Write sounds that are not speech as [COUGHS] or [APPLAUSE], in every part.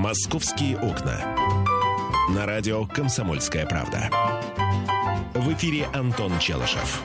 «Московские окна». На радио «Комсомольская правда». В эфире Антон Челышев.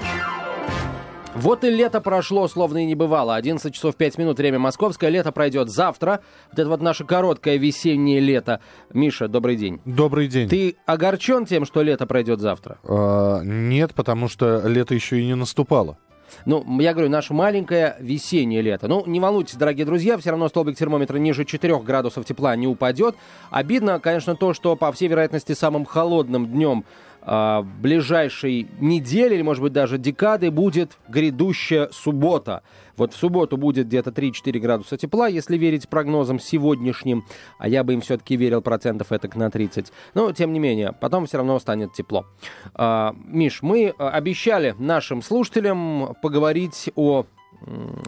Вот и лето прошло, словно и не бывало. 11 часов 5 минут, время московское. Лето пройдет завтра. Вот это вот наше короткое весеннее лето. Миша, добрый день. Добрый день. Ты огорчен тем, что лето пройдет завтра? А, нет, потому что лето еще и не наступало. Ну, я говорю, наше маленькое весеннее лето. Ну, не волнуйтесь, дорогие друзья, все равно столбик термометра ниже 4 градусов тепла не упадет. Обидно, конечно, то, что, по всей вероятности, самым холодным днем э, ближайшей недели, или, может быть, даже декады будет грядущая суббота. Вот в субботу будет где-то 3-4 градуса тепла, если верить прогнозам сегодняшним, а я бы им все-таки верил процентов это на 30. Но, тем не менее, потом все равно станет тепло. А, Миш, мы обещали нашим слушателям поговорить о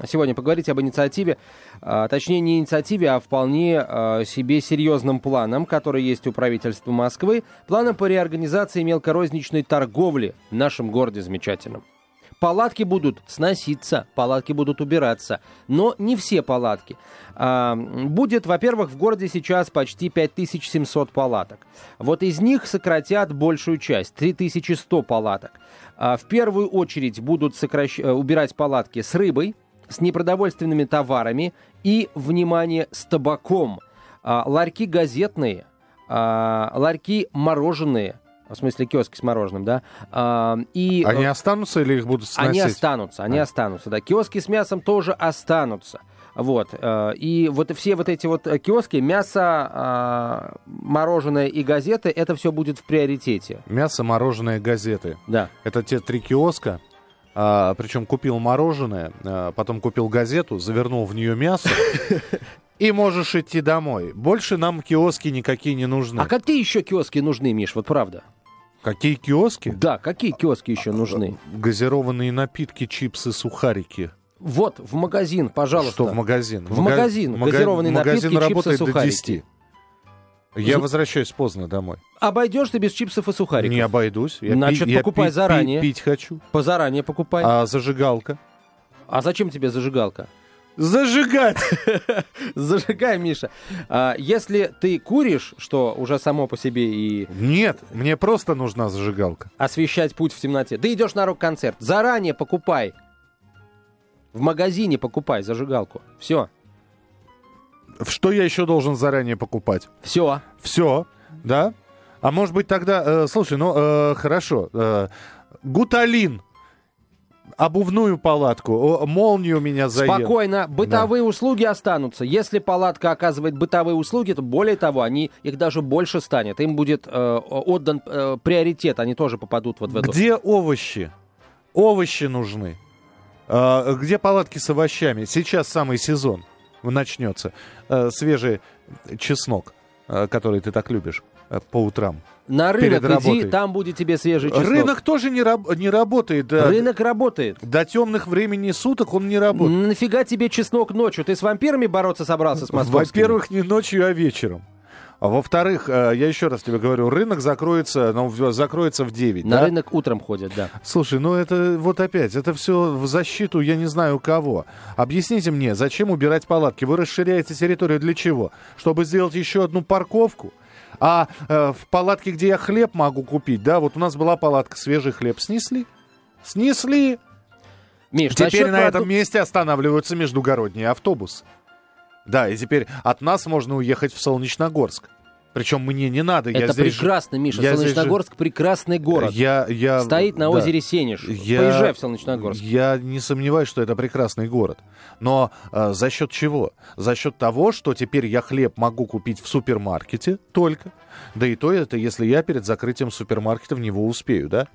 сегодня поговорить об инициативе, а, точнее не инициативе, а вполне а, себе серьезным планом, который есть у правительства Москвы, планом по реорганизации мелкорозничной торговли в нашем городе замечательном. Палатки будут сноситься, палатки будут убираться, но не все палатки. А, будет, во-первых, в городе сейчас почти 5700 палаток. Вот из них сократят большую часть, 3100 палаток. А, в первую очередь будут сокращ... Э, убирать палатки с рыбой, с непродовольственными товарами и, внимание, с табаком. А, ларьки газетные, ларьки мороженые – в смысле киоски с мороженым, да. А, и, они останутся или их будут сносить? Они останутся, они а. останутся, да. Киоски с мясом тоже останутся. Вот. Э, и вот все вот эти вот киоски, мясо, а, мороженое и газеты, это все будет в приоритете. Мясо, мороженое, газеты. Да. Это те три киоска, а, причем купил мороженое, а, потом купил газету, завернул в нее мясо. [LAUGHS] И можешь идти домой. Больше нам киоски никакие не нужны. А какие еще киоски нужны, Миш, вот правда? Какие киоски? Да, какие киоски еще нужны? Газированные напитки, чипсы, сухарики. Вот, в магазин, пожалуйста. Что в магазин? В магазин. Мага... Газированные магазин напитки, работает чипсы, до сухарики. 10. Я возвращаюсь поздно домой. Обойдешься без чипсов и сухариков? Не обойдусь. Я Значит, пи- покупай я заранее. Пить, пить хочу. Позаранее покупай. А зажигалка? А зачем тебе зажигалка? Зажигать! [LAUGHS] Зажигай, Миша. А, если ты куришь, что уже само по себе и... Нет, мне просто нужна зажигалка. Освещать путь в темноте. Ты идешь на рок-концерт. Заранее покупай. В магазине покупай зажигалку. Все. Что я еще должен заранее покупать? Все. Все, да? А может быть тогда... Э, слушай, ну э, хорошо. Э, гуталин обувную палатку, молнию меня заел. Спокойно, бытовые да. услуги останутся. Если палатка оказывает бытовые услуги, то более того, они, их даже больше станет. Им будет э, отдан э, приоритет, они тоже попадут вот в эту... Где овощи? Овощи нужны. Э, где палатки с овощами? Сейчас самый сезон начнется. Э, свежий чеснок, э, который ты так любишь э, по утрам. На рынок иди, там будет тебе свежий чеснок. Рынок тоже не, раб- не работает. Да. Рынок работает. До темных времени суток он не работает. Нафига тебе чеснок ночью? Ты с вампирами бороться собрался с московскими? Во-первых, не ночью, а вечером. А во-вторых, э, я еще раз тебе говорю, рынок закроется, ну, закроется в 9. На да? рынок утром ходят, да. Слушай, ну это вот опять, это все в защиту, я не знаю кого. Объясните мне, зачем убирать палатки? Вы расширяете территорию для чего? Чтобы сделать еще одну парковку? А э, в палатке, где я хлеб могу купить, да, вот у нас была палатка, свежий хлеб снесли. Снесли. Миш, теперь на этом месте останавливаются междугородние автобусы. Да, и теперь от нас можно уехать в Солнечногорск. Причем мне не надо. Это я прекрасно, Миша. Я Солнечногорск же... прекрасный город. Я, я... Стоит на да. озере Сенеж. Я... Поезжай в Солнечногорск. Я не сомневаюсь, что это прекрасный город. Но э, за счет чего? За счет того, что теперь я хлеб могу купить в супермаркете только. Да и то это, если я перед закрытием супермаркета в него успею, да?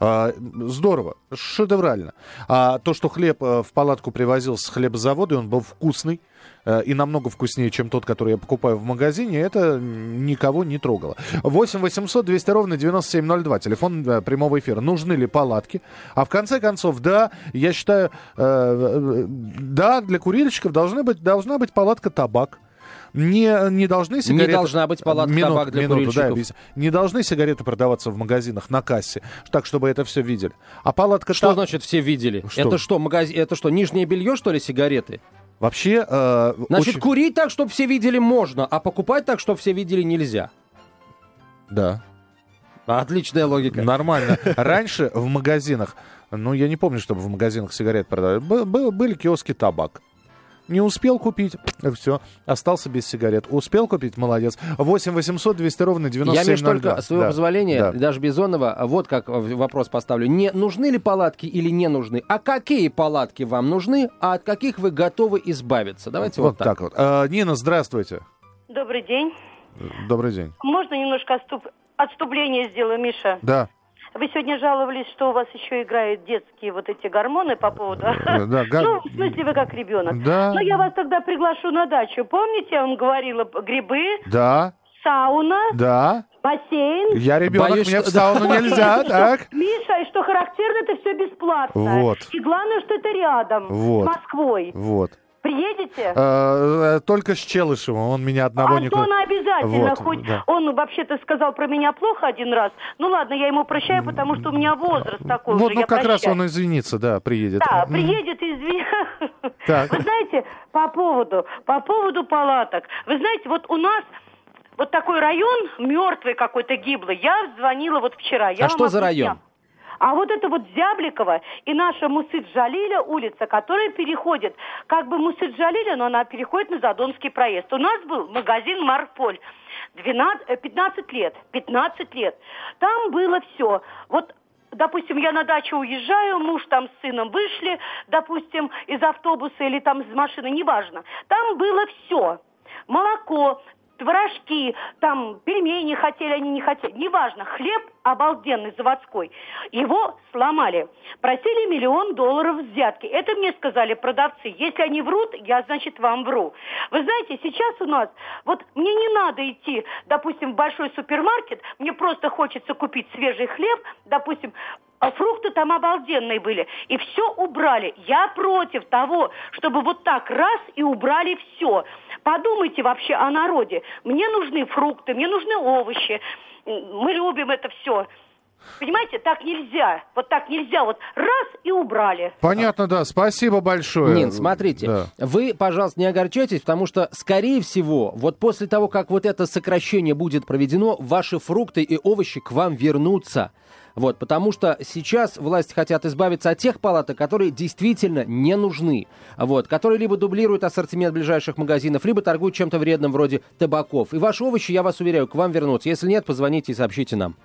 А, здорово, шедеврально. А то, что хлеб э, в палатку привозил с хлебозавода, он был вкусный, э, и намного вкуснее, чем тот, который я покупаю в магазине, это никого не трогало. 8 800 200 ровно 9702, телефон э, прямого эфира. Нужны ли палатки? А в конце концов, да, я считаю, да, для курильщиков должны быть, должна быть палатка табак не, не должны сигареты... Не должна быть палатка минут, табак для минуту, да, Не должны сигареты продаваться в магазинах на кассе, так, чтобы это все видели. А палатка... Что та... значит все видели? Что? Это что, магазин... это что, нижнее белье, что ли, сигареты? Вообще... Э, Значит, очень- курить так, чтобы все видели, можно, а покупать так, чтобы все видели, нельзя. Да. Отличная логика. Нормально. [LAUGHS] Раньше в магазинах, ну, я не помню, чтобы в магазинах сигарет продавали, Бы- бы- были киоски табак. Не успел купить, [CLEARS THROAT] все, остался без сигарет. Успел купить, молодец. 8 800 200 ровно Я, 9702. Миш, только, с твоего Да, позволения, да. даже Бизонова, вот как вопрос поставлю. Не нужны ли палатки или не нужны? А какие палатки вам нужны, а от каких вы готовы избавиться? Давайте вот, Вот так вот. А, Нина, здравствуйте. Добрый день. Добрый день. Можно немножко отступ- отступление сделаю, Миша? Да. Вы сегодня жаловались, что у вас еще играют детские вот эти гормоны по поводу... Да, га- [LAUGHS] Ну, в смысле, вы как ребенок. Да. Ну, я вас тогда приглашу на дачу. Помните, я вам говорила, грибы, Да, сауна, да. бассейн. Я ребенок, Боюсь, мне что- в сауну [LAUGHS] нельзя, так? Миша, и что характерно, это все бесплатно. Вот. И главное, что это рядом, Вот. с Москвой. Вот. Приедете? Э, э, Только с Челышевым, он меня одного не... Антона обязательно, Вот, хоть да. он вообще-то сказал про меня плохо один раз. Ну ладно, я ему прощаю, потому что у меня возраст такой Вот, уже, ну я как раз он извинится, да, приедет. Да, приедет, извини. Так. Вы знаете, по поводу, по поводу палаток. Вы знаете, вот у нас вот такой район мертвый какой-то гиблый. Я звонила вот вчера. Я А что за район? А вот это вот Зябликова и наша Мусыт-Джалиля улица, которая переходит, как бы Мусыт-Джалиля, но она переходит на Задонский проезд. У нас был магазин «Марполь». 12, э, 15 лет, 15 лет. Там было все. Вот Допустим, я на дачу уезжаю, муж там с сыном вышли, допустим, из автобуса или там из машины, неважно. Там было все. Молоко, творожки, там пельмени хотели они, не хотели, неважно, хлеб обалденный заводской. Его сломали. Просили миллион долларов взятки. Это мне сказали продавцы. Если они врут, я, значит, вам вру. Вы знаете, сейчас у нас, вот мне не надо идти, допустим, в большой супермаркет, мне просто хочется купить свежий хлеб, допустим, а фрукты там обалденные были. И все убрали. Я против того, чтобы вот так раз и убрали все. Подумайте вообще о народе. Мне нужны фрукты, мне нужны овощи. Мы любим это все. Понимаете, так нельзя. Вот так нельзя. Вот раз и убрали. Понятно, да. Спасибо большое. Нин, смотрите, Да. вы, пожалуйста, не огорчайтесь, потому что, скорее всего, вот после того, как вот это сокращение будет проведено, ваши фрукты и овощи к вам вернутся. Вот, потому что сейчас власти хотят избавиться от тех палаток, которые действительно не нужны. Вот, которые либо дублируют ассортимент ближайших магазинов, либо торгуют чем-то вредным вроде табаков. И ваши овощи, я вас уверяю, к вам вернутся. Если нет, позвоните и сообщите нам.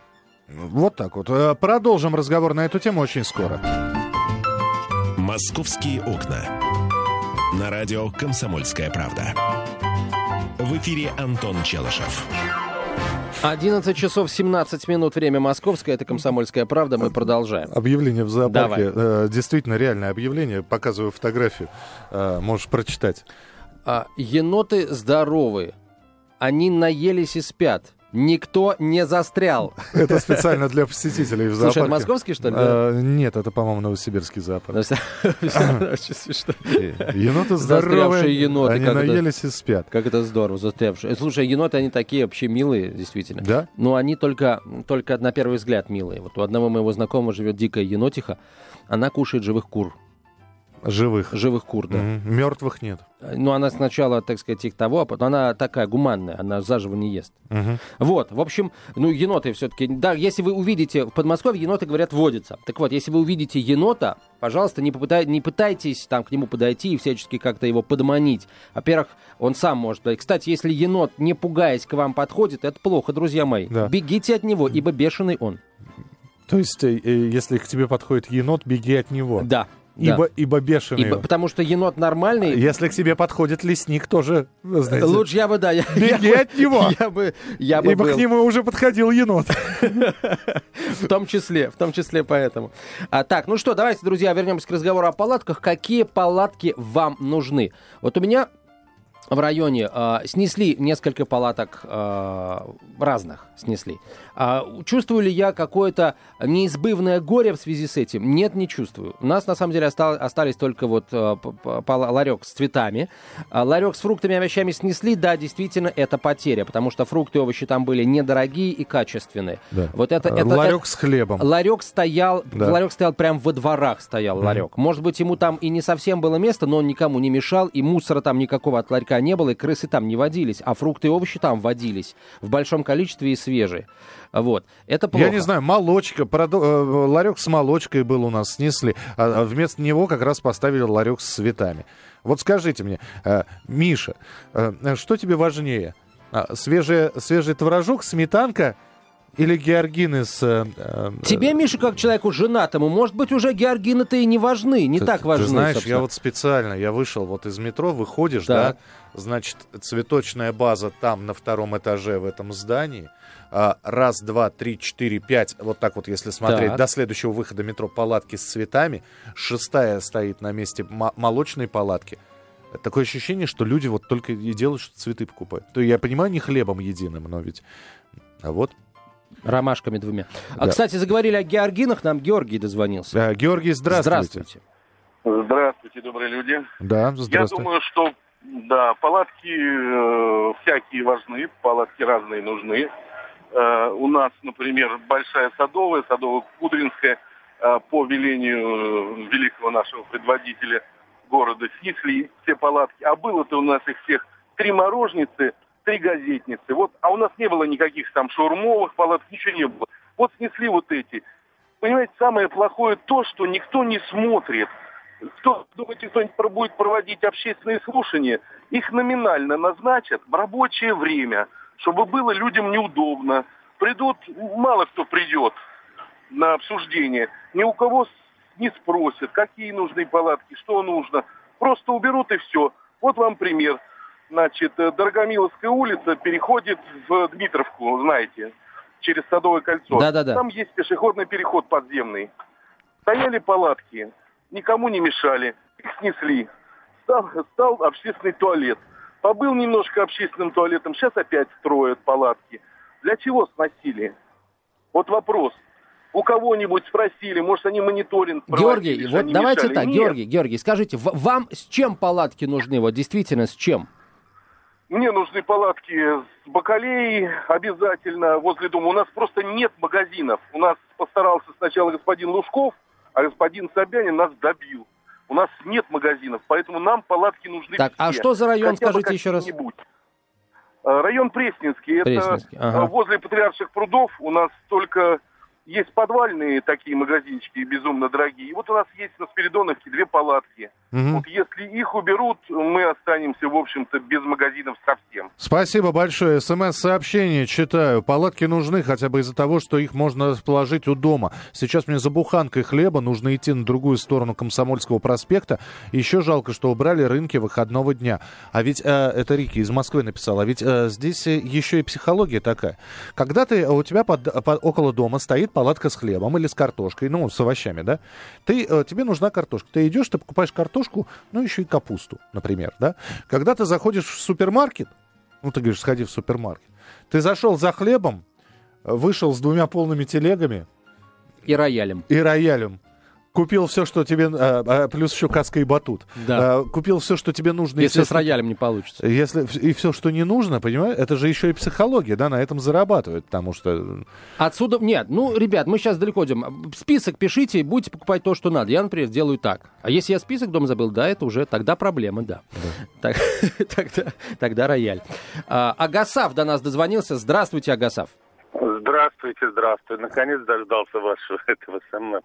Вот так вот. Э, Продолжим разговор на эту тему очень скоро. «Московские окна». На радио «Комсомольская правда». В эфире Антон Челышев. 11 часов 17 минут, время московское, это «Комсомольская правда», мы продолжаем. Объявление в зоопарке. Давай. Э, Действительно реальное объявление. Показываю фотографию. Э, Можешь прочитать. А, еноты здоровые. Они наелись и спят. Никто не застрял. Это специально для посетителей в Слушай, зоопарке. это московский, что ли? Э, Нет, это, по-моему, новосибирский зоопарк. Очень смешно. Еноты здоровые, еноты, они наелись и спят. Как это здорово, застрявшие. Э, Слушай, еноты, они такие вообще милые, действительно. Да? Но они только, только на первый взгляд милые. Вот у одного моего знакомого живет дикая енотиха. Она кушает живых кур. Живых. Живых кур, да. Мгм. Мертвых нет. Ну, она сначала, так сказать, их того, а потом она такая гуманная, она заживо не ест. Мгм. Вот, в общем, ну, еноты все-таки, да, если вы увидите, в Подмосковье еноты, говорят, водятся. Так вот, если вы увидите енота, пожалуйста, не, попытай- не пытайтесь там к нему подойти и всячески как-то его подманить. Во-первых, он сам может. Кстати, если енот, не пугаясь, к вам подходит, это плохо, друзья мои. Да. Бегите от него, ибо бешеный он. То есть, э, э, если к тебе подходит енот, беги от него. Да. Ибо, да. ибо бешеный. Ибо- потому что енот нормальный. Если к тебе подходит лесник, тоже, знаете, Лучше я бы, да, я, беги я бы- от него. [LAUGHS] Я бы, я бы ибо был. к нему уже подходил енот. [LAUGHS] В том числе, в том числе поэтому. А, так, ну что, давайте, друзья, вернемся к разговору о палатках. Какие палатки вам нужны? Вот у меня в районе э, снесли несколько палаток э, разных снесли. Э, чувствую ли я какое-то неизбывное горе в связи с этим? Нет, не чувствую. У нас на самом деле остал, остались только вот э, ларек с цветами. Э, ларек с фруктами и овощами снесли. Да, действительно, это потеря, потому что фрукты и овощи там были недорогие и качественные. Да. Вот это, это ларек это, с хлебом. Ларек стоял, да. ларек стоял прямо во дворах стоял mm-hmm. ларек. Может быть, ему там и не совсем было место, но он никому не мешал, и мусора там никакого от ларька не было, и крысы там не водились, а фрукты и овощи там водились в большом количестве и свежие. Вот. Это плохо. Я не знаю, молочка, продо... Э, ларек с молочкой был у нас, снесли. А, а вместо него как раз поставили ларек с цветами. Вот скажите мне, э, Миша, э, что тебе важнее? А, свежий, свежий творожок, сметанка или георгины с... Э, Тебе, Миша, как человеку женатому, может быть, уже георгины-то и не важны, не ты, так важны. Ты знаешь, собственно. я вот специально, я вышел вот из метро, выходишь, да, да значит, цветочная база там на втором этаже в этом здании, а, раз, два, три, четыре, пять, вот так вот, если смотреть, так. до следующего выхода метро палатки с цветами, шестая стоит на месте молочной палатки. Такое ощущение, что люди вот только и делают, что цветы покупают. То я понимаю, не хлебом единым, но ведь... А вот Ромашками двумя. А, да. кстати, заговорили о георгинах, нам Георгий дозвонился. Да, Георгий, здравствуйте. Здравствуйте. Здравствуйте, добрые люди. Да, здравствуйте. Я думаю, что да, палатки э, всякие важны, палатки разные нужны. Э, у нас, например, Большая Садовая, Садово-Кудринская, э, по велению великого нашего предводителя города снесли все палатки. А было-то у нас их всех три морожницы, три газетницы. Вот, а у нас не было никаких там шаурмовых палаток, ничего не было. Вот снесли вот эти. Понимаете, самое плохое то, что никто не смотрит – кто, думаете, кто-нибудь будет проводить общественные слушания, их номинально назначат в рабочее время, чтобы было людям неудобно. Придут, мало кто придет на обсуждение, ни у кого не спросят, какие нужны палатки, что нужно. Просто уберут и все. Вот вам пример. Значит, э, Дорогомиловская улица переходит в Дмитровку, знаете, через Садовое кольцо. Да-да-да. Там есть пешеходный переход подземный. Стояли палатки, никому не мешали, их снесли. Стал, стал общественный туалет. Побыл немножко общественным туалетом, сейчас опять строят палатки. Для чего сносили? Вот вопрос. У кого-нибудь спросили, может, они мониторинг Георгий, вот давайте мешали? так, Нет. Георгий, Георгий, скажите, вам с чем палатки нужны? Вот действительно, с чем? Мне нужны палатки с бакалеей обязательно возле дома. У нас просто нет магазинов. У нас постарался сначала господин Лужков, а господин Собянин нас добил. У нас нет магазинов, поэтому нам палатки нужны Так, а все. а что за район, Хотя скажите еще раз? А, район Пресненский. Пресненский. Это ага. возле Патриарших прудов у нас только есть подвальные такие магазинчики, безумно дорогие. И вот у нас есть на Спиридоновке две палатки. Угу. Вот если их уберут, мы останемся, в общем-то, без магазинов совсем. Спасибо большое. СМС-сообщение читаю. Палатки нужны хотя бы из-за того, что их можно положить у дома. Сейчас мне за буханкой хлеба нужно идти на другую сторону Комсомольского проспекта. Еще жалко, что убрали рынки выходного дня. А ведь, э, это Рики из Москвы написал, а ведь э, здесь еще и психология такая. Когда ты, у тебя под, под, около дома стоит палатка с хлебом или с картошкой, ну, с овощами, да, ты, э, тебе нужна картошка. Ты идешь, ты покупаешь картошку, ну, еще и капусту, например, да. Когда ты заходишь в супермаркет, ну, ты говоришь, сходи в супермаркет, ты зашел за хлебом, вышел с двумя полными телегами. И роялем. И роялем купил все, что тебе... А, а, плюс еще каска и батут. Да. А, купил все, что тебе нужно. Если с роялем не получится. Если, и все, что не нужно, понимаешь? Это же еще и психология, да, на этом зарабатывают, потому что... Отсюда... Нет, ну, ребят, мы сейчас далеко идем. Список пишите, будете покупать то, что надо. Я, например, делаю так. А если я список дома забыл, да, это уже тогда проблема, да. да. Так, [LAUGHS] тогда, тогда рояль. А, Агасав до нас дозвонился. Здравствуйте, Агасав. Здравствуйте, здравствуйте. Наконец дождался вашего [LAUGHS] этого самого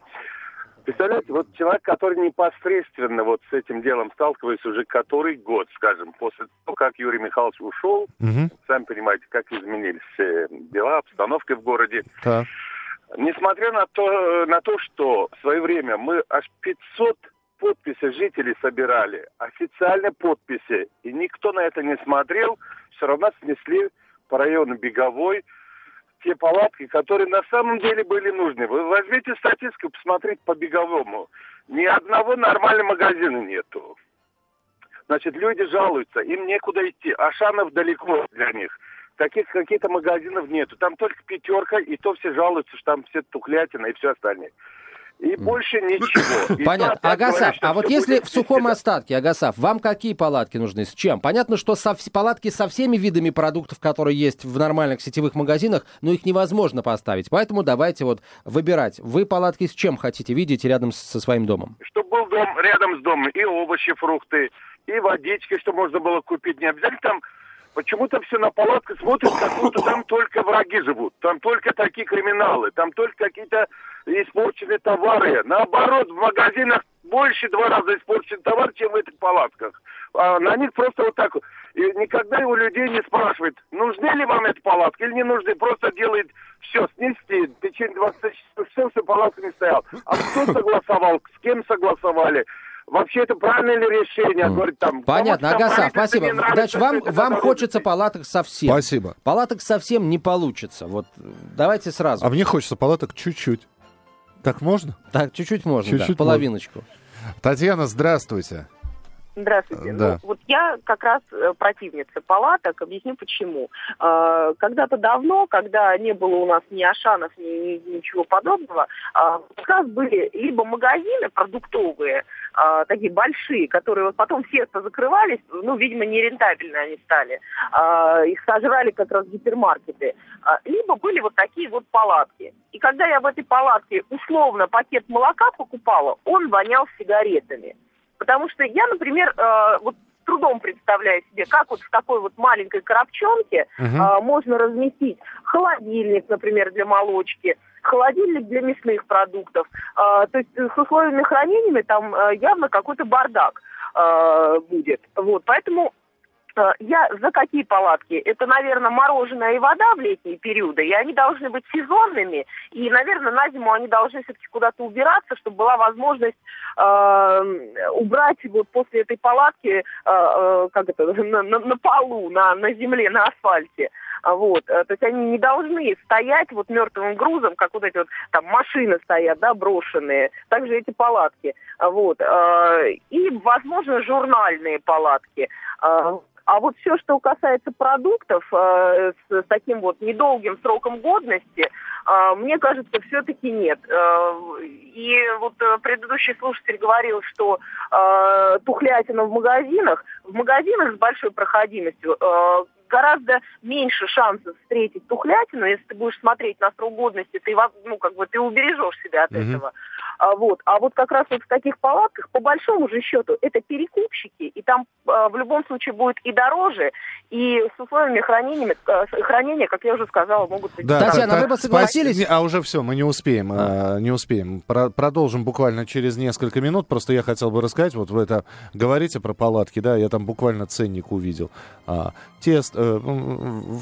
Представляете, вот человек, который непосредственно вот с этим делом сталкивается уже который год, скажем, после того, как Юрий Михайлович ушел, угу. сами понимаете, как изменились дела, обстановка в городе. Да. Несмотря на то, на то, что в свое время мы аж 500 подписей жителей собирали, официально подписи, и никто на это не смотрел, все равно снесли по району Беговой, те палатки, которые на самом деле были нужны. Вы возьмите статистику, посмотрите по беговому. Ни одного нормального магазина нету. Значит, люди жалуются, им некуда идти. Ашанов далеко для них. Таких каких-то магазинов нету. Там только пятерка, и то все жалуются, что там все тухлятина и все остальное. И больше ничего. [COUGHS] И Понятно. опять Агасав, а вот если в сухом всегда. остатке, Агасав, вам какие палатки нужны? С чем? Понятно, что со палатки со всеми видами продуктов, которые есть в нормальных сетевых магазинах, но их невозможно поставить. Поэтому давайте вот выбирать. Вы палатки с чем хотите видеть рядом со своим домом? Чтобы был дом рядом с домом, и овощи, фрукты, и водички, что можно было купить. Не обязательно там Почему-то все на палатках смотрят, как будто там только враги живут, там только такие криминалы, там только какие-то испорченные товары. Наоборот, в магазинах больше два раза испорченный товар, чем в этих палатках. А на них просто вот так вот. И никогда у людей не спрашивает, нужны ли вам эти палатки или не нужны. Просто делает все, снести, в течение 20 часов, все, что палатка не стоял. А кто согласовал, с кем согласовали? Вообще это правильное ли решение? Говорит, там, Понятно, правительство спасибо. нравится, Значит, вам, вам хочется палаток совсем. Спасибо. Палаток совсем не получится. Вот давайте сразу. А мне хочется палаток чуть-чуть. Так можно? Так, чуть-чуть можно, да, Чуть-чуть половиночку. Татьяна, здравствуйте. Здравствуйте. Да. Ну, вот я как раз э, противница палаток. Объясню почему. Э, Когда-то давно, когда не было у нас ни Ашанов, ни, ни- ничего подобного, как раз были либо магазины продуктовые, такие большие, которые вот потом все закрывались, ну, видимо, нерентабельно они стали. Их сожрали как раз гипермаркеты. Либо были вот такие вот палатки. И когда я в этой палатке условно пакет молока покупала, он вонял сигаретами. Потому что я, например, э, вот трудом представляю себе, как вот в такой вот маленькой коробчонке Мгм. э, можно разместить холодильник, например, для молочки, холодильник для мясных продуктов. Э, то есть с условиями хранения там э, явно какой-то бардак э, будет. Вот, поэтому э, я за какие палатки? Это, наверное, мороженое и вода в летние периоды, и они должны быть сезонными, и, наверное, на зиму они должны все-таки куда-то убираться, чтобы была возможность э, убрать вот после этой палатки, э, э, как это, [LAUGHS] на, на- на полу, на, на земле, на асфальте. А Вот, э, то есть они не должны стоять вот мертвым грузом, как вот эти вот там машины стоят, да, брошенные, также эти палатки, А вот, э, и, возможно, журнальные палатки. А, вот все, что касается продуктов э, с, таким вот недолгим сроком годности, э, мне кажется, все-таки нет. Э, и вот предыдущий слушатель говорил, что э, тухлятина в магазинах, в магазинах с большой проходимостью гораздо меньше шансов встретить тухлятину, если ты будешь смотреть на срок годности, ты, ну, как бы, ты убережешь себя от этого. А, вот. а вот как раз вот в таких палатках, по большому же счету, это перекупщики, и там а, в любом случае будет и дороже, и с условиями хранения, с- хранения, как я уже сказала, могут быть... Да, Татьяна, та- вы бы согласились? Не, А уже все, мы не успеем, а, не успеем. Про- продолжим буквально через несколько минут. Просто я хотел бы рассказать, вот вы это говорите про палатки, да, я там буквально ценник увидел. А, тест, э,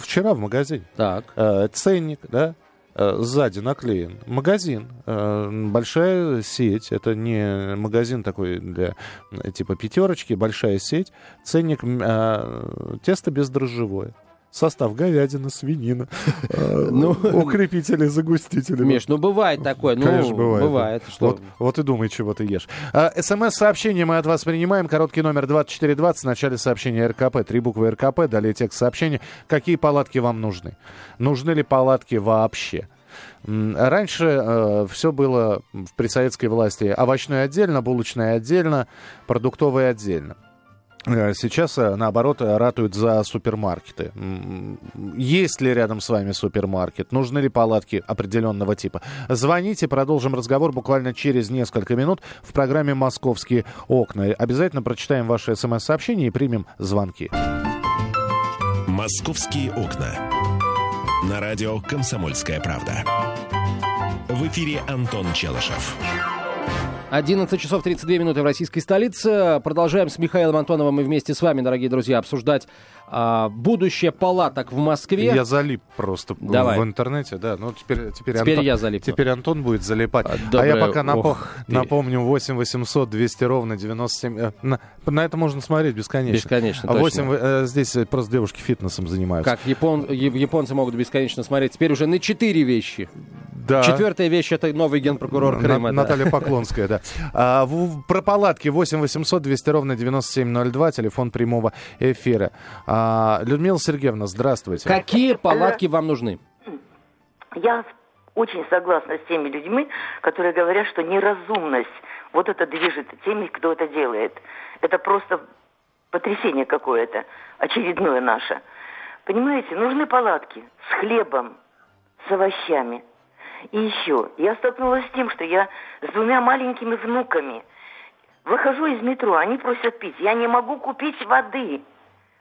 вчера в магазине. Так. Э, ценник, да, э, сзади наклеен. Магазин, э, большая сеть, это не магазин такой для э, типа пятерочки, большая сеть. Ценник э, тесто бездрожжевое. Состав говядина, свинина, [LAUGHS] э, Ну, укрепители, загустители. Миш, ну бывает такое, ну Конечно, бывает. бывает. Что? Вот, и думай, чего ты ешь. А, СМС-сообщение мы от вас принимаем. Короткий номер 2420. В начале сообщения РКП. Три буквы РКП. Далее текст сообщения. Какие палатки вам нужны? Нужны ли палатки вообще? Раньше все было в при советской власти овощное отдельно, булочное отдельно, продуктовое отдельно. Э, Сейчас, э, наоборот, э, ратуют за супермаркеты. Есть ли рядом с вами супермаркет? Нужны ли палатки определенного типа? Звоните, продолжим разговор буквально через несколько минут в программе «Московские окна». Обязательно прочитаем ваши смс-сообщения и примем звонки. «Московские окна». На радио «Комсомольская правда». В эфире Антон Челышев. 11 часов 32 минуты в российской столице. Продолжаем с Михаилом Антоновым и вместе с вами, дорогие друзья, обсуждать а, будущее палаток в Москве. Я залип просто в- Давай. в интернете, да. Ну, теперь, теперь, Теперь Антон, я залипну. Теперь Антон будет залипать. А, А, я доброе- пока напо- ох ты. напомню 8 800 200 ровно 97... э, На, на это можно смотреть бесконечно. Бесконечно, А точно. 8, э, здесь э, просто девушки фитнесом занимаются. Как япон- японцы могут бесконечно смотреть. Теперь уже на четыре вещи. Да. Четвертая вещь это новый генпрокурор Крыма. На- да. Наталья Поклонская, да. А, в- про палатки 8 800 200 ровно 9702, телефон прямого эфира. А, Людмила Сергеевна, здравствуйте. Какие палатки вам нужны? Я очень согласна с теми людьми, которые говорят, что неразумность вот это движет теми, кто это делает. Это просто потрясение какое-то, очередное наше. Понимаете, нужны палатки с хлебом, с овощами. И еще, я столкнулась с тем, что я с двумя маленькими внуками выхожу из метро, они просят пить. Я не могу купить воды,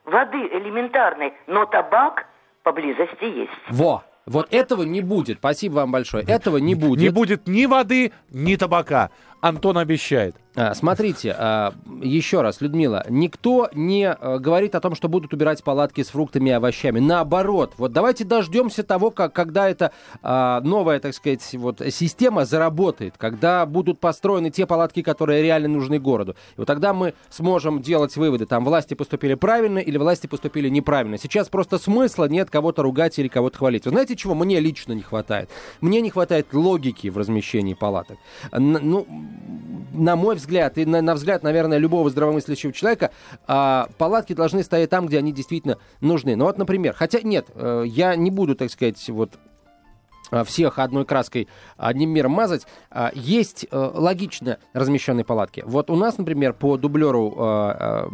воды элементарной, но табак поблизости есть. Во! Вот этого не будет. Спасибо вам большое. Этого не будет. Не будет ни воды, ни табака. Антон обещает. А, Смотрите, а, еще раз, Людмила, никто не а, говорит о том, что будут убирать палатки с фруктами и овощами. Наоборот, вот давайте дождемся того, как, когда эта а, новая, так сказать, вот, система заработает, когда будут построены те палатки, которые реально нужны городу. И вот тогда мы сможем делать выводы, там власти поступили правильно или власти поступили неправильно. Сейчас просто смысла нет кого-то ругать или кого-то хвалить. Вы знаете, чего мне лично не хватает? Мне не хватает логики в размещении палаток. Ну, на мой взгляд, и на, на взгляд, наверное, любого здравомыслящего человека, а, палатки должны стоять там, где они действительно нужны. Ну вот, например, хотя нет, э, я не буду, так сказать, вот всех одной краской одним миром мазать, а, есть э, логично размещенные палатки. Вот у нас, например, по дублеру э,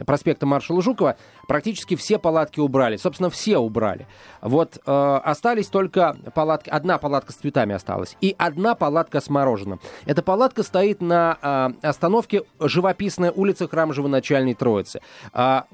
э, проспекта маршала Жукова практически все палатки убрали. Собственно, все убрали. Вот э, остались только палатки, одна палатка с цветами осталась и одна палатка с мороженым. Эта палатка стоит на э, остановке живописная улица Храм Живоначальной Троицы. А,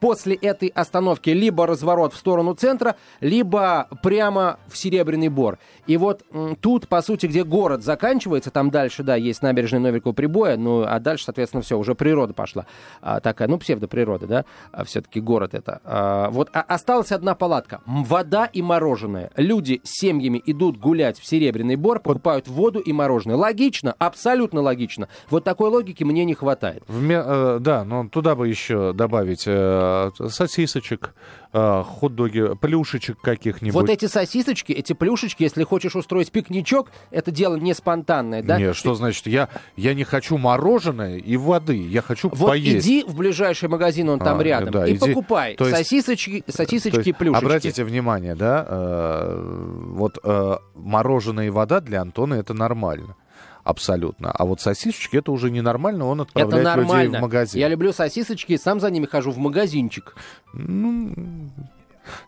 после этой остановки либо разворот в сторону центра, либо прямо в Серебряный Бор. И вот тут, по сути, где город заканчивается, там дальше, да, есть набережная Новикова Прибоя, ну, а дальше, соответственно, все, уже природа пошла. А, такая, ну, псевдоприрода, да, а, все-таки город это. А, вот а- осталась одна палатка. Вода и мороженое. Люди с семьями идут гулять в Серебряный Бор, покупают воду и мороженое. Логично, абсолютно логично. Вот такой логики мне не хватает. Вме- э, да, но туда бы еще добавить э, сосисочек, э, хот-доги, плюшечек каких-нибудь. Вот эти сосисочки, эти плюшечки, если хочешь устроить пикничок, это дело не спонтанное, да? Не, что значит? Я, я не хочу мороженое и воды, я хочу Вот поесть. иди в ближайший магазин, он там А, рядом, да, и иди. покупай То есть- сосисочки, То сосисочки есть, и плюшечки. Обратите внимание, да, э, вот э, мороженое и вода для Антона это нормально. Абсолютно. А вот сосисочки это уже ненормально, он Это отправляет людей нормально. в магазин. Я люблю сосисочки, сам за ними хожу в магазинчик. Ну,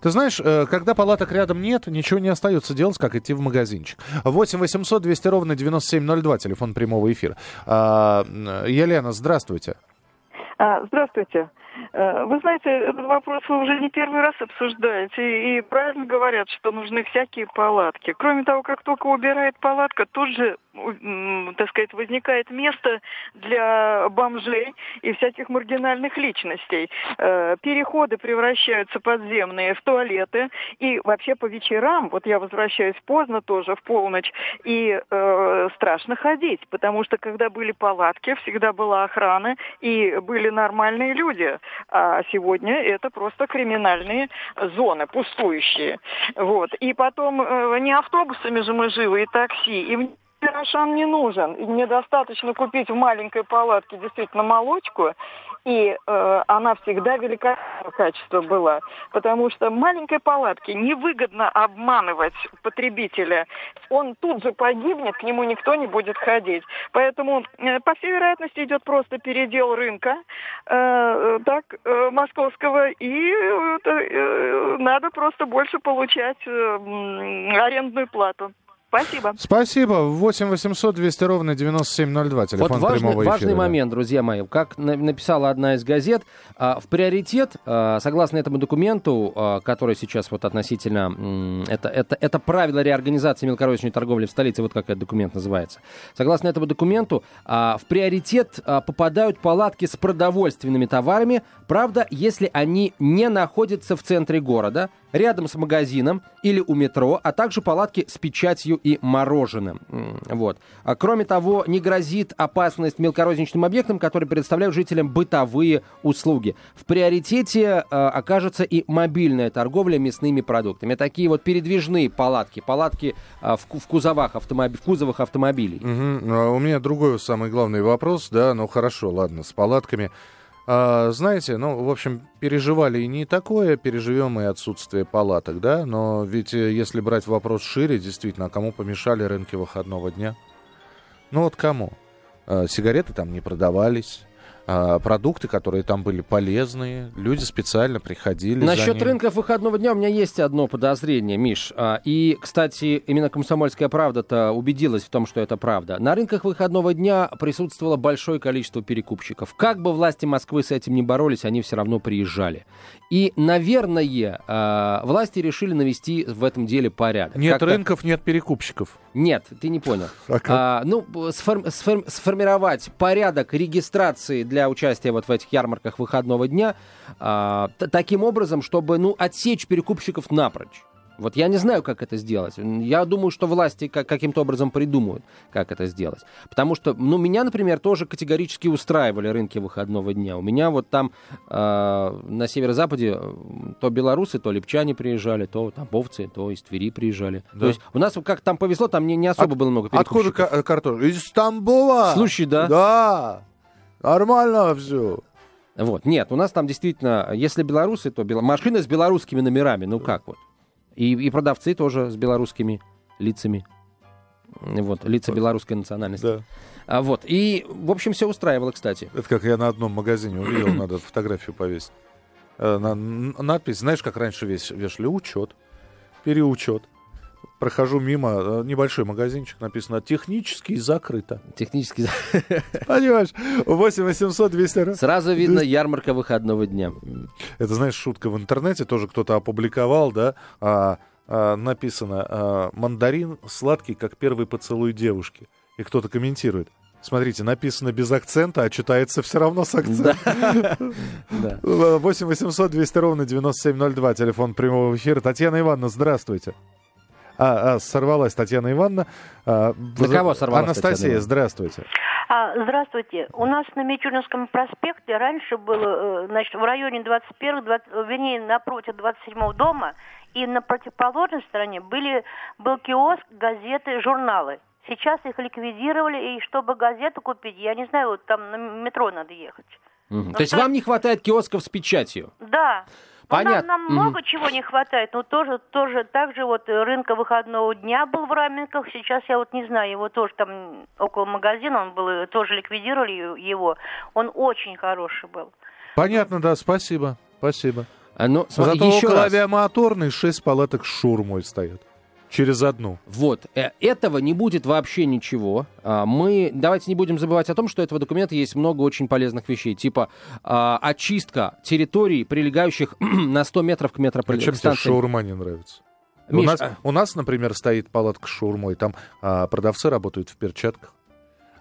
ты знаешь, э, когда палаток рядом нет, ничего не остается делать, как идти в магазинчик. 8 800 200 ровно 9702, телефон прямого эфира. А, Елена, здравствуйте. А, Здравствуйте. Э, Вы знаете, этот вопрос вы уже не первый раз обсуждаете, и правильно говорят, что нужны всякие палатки. Кроме того, как только убирает палатка, тут же, так сказать, возникает место для бомжей и всяких маргинальных личностей. Э, Переходы превращаются подземные в туалеты, и вообще по вечерам, вот я возвращаюсь поздно тоже, в полночь, и э, страшно ходить, потому что когда были палатки, всегда была охрана, и были нормальные люди. А сегодня это просто криминальные зоны, пустующие. Вот. И потом э, не автобусами же мы живы, и такси, и Рошан не нужен. И Мне достаточно купить в маленькой палатке действительно молочку, и э, она всегда великолепного качества была. Потому что маленькой палатке невыгодно обманывать потребителя. Он тут же погибнет, к нему никто не будет ходить. Поэтому, э, по всей вероятности, идет просто передел рынка э, так, э, московского, и э, э, надо просто больше получать э, арендную плату. Спасибо. Спасибо. 8 800 200 ровно 9702, телефон вот важный, прямого эфира. важный да. момент, друзья мои. Как на- написала одна из газет, а, в приоритет, а, согласно этому документу, а, который сейчас вот относительно... Это, это, это правило реорганизации мелкорозничной торговли в столице, вот как этот документ называется. Согласно этому документу, в приоритет попадают палатки с продовольственными товарами, правда, если они не находятся в центре города, рядом с магазином или у метро, а также палатки с печатью и мороженым. Вот. А кроме того, не грозит опасность мелкорозничным объектам, которые предоставляют жителям бытовые услуги. В приоритете э, окажется и мобильная торговля мясными продуктами. Такие вот передвижные палатки, палатки э, в, в кузовах автомоб- в кузовах автомобилей. А У меня другой самый главный вопрос, да, ну хорошо, ладно, с палатками. А, знаете, ну, в общем, переживали и не такое, переживем и отсутствие палаток, да, но ведь э, если брать вопрос шире, действительно, а кому помешали рынки выходного дня? Ну вот кому? А, сигареты там не продавались, а, продукты, которые там были полезные, люди специально приходили. Насчет рынков выходного дня у меня есть одно подозрение, Миш. А, И, кстати, именно «Комсомольская правда»-то убедилась в том, что это правда. На рынках выходного дня присутствовало большое количество перекупщиков. Как бы власти Москвы с этим не боролись, они все равно приезжали. И, наверное, а, власти решили навести в этом деле порядок. Нет Как-то- рынков, нет перекупщиков. Нет, ты не понял. [LAUGHS] А как? А, ну, сформ- сформ- сформировать порядок регистрации для участия вот в этих ярмарках выходного дня а, т- таким образом, чтобы, ну, отсечь перекупщиков напрочь. Вот я не знаю, как это сделать. Я думаю, что власти как- каким-то образом придумают, как это сделать. Потому что, ну, меня, например, тоже категорически устраивали рынки выходного дня. У меня вот там э, на северо-западе э, то белорусы, то липчане приезжали, то тамбовцы, то из Твери приезжали. Да. То есть у нас как там повезло, там не, не особо От- было много Откуда перекупщиков. ка- картошка? Из Стамбула. Слушай, да. Да. Нормально все. Вот. Нет, у нас там действительно, если белорусы, то бел- машины с белорусскими номерами, ну как вот. И, и продавцы тоже с белорусскими лицами. Вот, лица белорусской национальности. Да. А, вот. И, в общем, все устраивало, кстати. Это как я на одном магазине увидел, надо фотографию повесить. Э, на- надпись, знаешь, как раньше весь вешали? Учет, переучет. Прохожу мимо, э, небольшой магазинчик, написано «Технически закрыто». Технически. [LAUGHS] Понимаешь? 8 800 200 раз. Сразу видно ярмарка выходного дня. Это, знаешь, шутка в интернете, тоже кто-то опубликовал, да, а, а, написано а, «Мандарин сладкий, как первый поцелуй девушки». И кто-то комментирует. Смотрите, написано без акцента, а читается все равно с акцентом. Да. 8 800 200 ровно 9702, телефон прямого эфира. Татьяна Ивановна, здравствуйте. А, а, сорвалась Татьяна Ивановна. А, На кого сорвалась Анастасия, Татьяна здравствуйте. А, здравствуйте. У нас на Мичуринском проспекте раньше было, э, значит, в районе 21 20, вернее, напротив 27 дома и на противоположной стороне были, был киоск, газеты, журналы. Сейчас их ликвидировали, и чтобы газету купить, я не знаю, вот там на метро надо ехать. Мгм. То есть вам не хватает киосков с печатью? Да. Ну, Понятно. Нам, нам Мгм. много чего не хватает, но тоже, тоже так же вот рынка выходного дня был в Раменках, сейчас я вот не знаю, его тоже там около магазина, он был, тоже ликвидировали его, он очень хороший был. Понятно, да, спасибо. Спасибо. А, ну, смотри, Зато еще около раз. авиамоторной шесть палаток с шурмой стоят. Через одну. Вот, э, этого не будет вообще ничего. А, Мы, давайте не будем забывать о том, что у этого документа есть много очень полезных вещей, типа а, очистка территорий, прилегающих [CLEARS THROAT] на 100 метров к А чем тебе шаурма не нравится? у, Миш, нас, а- у нас, например, стоит палатка с шаурмой. Там а, продавцы работают в перчатках.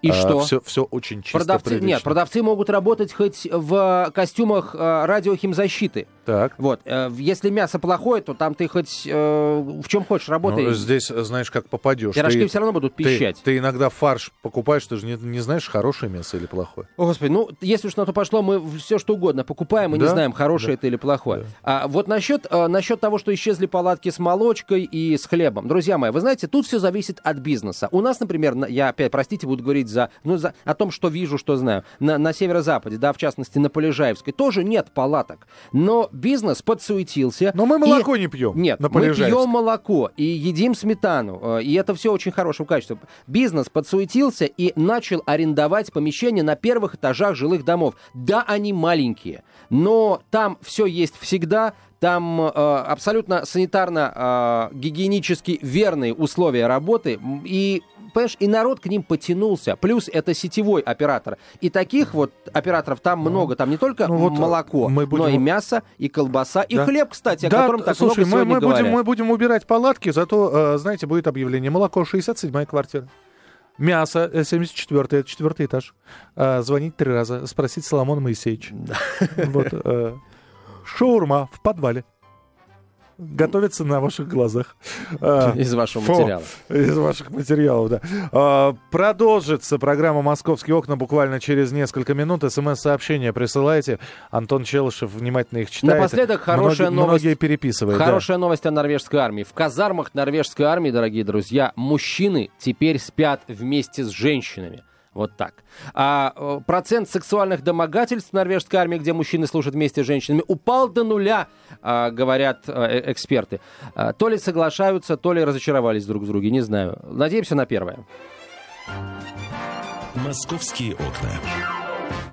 И что? Все, все очень чисто, Продавцы, прилично. нет, продавцы могут работать хоть в костюмах э, радиохимзащиты. Так. Вот, э, если мясо плохое, то там ты хоть э, в чем хочешь работай. Ну, здесь, знаешь, как попадешь. Пирожки Ты- все равно будут ты, пищать. ты иногда фарш покупаешь, ты же не, не знаешь, хорошее мясо или плохое. О, Господи, ну, если уж на то пошло, мы все что угодно покупаем и не Да? знаем, хорошее это или плохое. А вот насчет, э, насчет того, что исчезли палатки с молочкой и с хлебом. Друзья мои, вы знаете, тут все зависит от бизнеса. У нас, например, на- я опять, простите, буду говорить за, ну, за, о том, что вижу, что знаю. На, на северо-западе, да, в частности, на Полежаевской, тоже нет палаток. Но бизнес подсуетился. Но мы и- молоко не пьем. Нет, на мы пьем молоко и едим сметану, э, и это все очень хорошего качества. Бизнес подсуетился и начал арендовать помещения на первых этажах жилых домов. Да, они маленькие, но там все есть всегда, там э, абсолютно санитарно-гигиенически верные условия работы, и понимаешь, и народ к ним потянулся. Плюс это сетевой оператор. И таких вот операторов там много. Там не только Ну вот, молоко, мы но будем- и мясо, и колбаса, и Да. хлеб, кстати, о Да, котором так слушай, много мы, мы говорят. будем, мы будем убирать палатки, зато, э, знаете, будет объявление. Молоко 67-я квартира. Мясо э, 74 это четвертый этаж. А, звонить три раза, спросить Соломона Моисеевича. Вот, э, шаурма в подвале. Готовится на ваших глазах. Из вашего материала. Из ваших материалов, да. А, продолжится программа «Московские окна» буквально через несколько минут. СМС-сообщения присылайте. Антон Челышев внимательно их читает. Напоследок хорошая многие, новость. Многие переписывают. Хорошая да. новость о норвежской армии. В казармах норвежской армии, дорогие друзья, мужчины теперь спят вместе с женщинами. Вот так. А э, процент сексуальных домогательств в норвежской армии, где мужчины служат вместе с женщинами, упал до нуля, а, говорят э, э, эксперты. А, то ли соглашаются, то ли разочаровались друг в друге, не знаю. Надеемся на первое. Московские окна.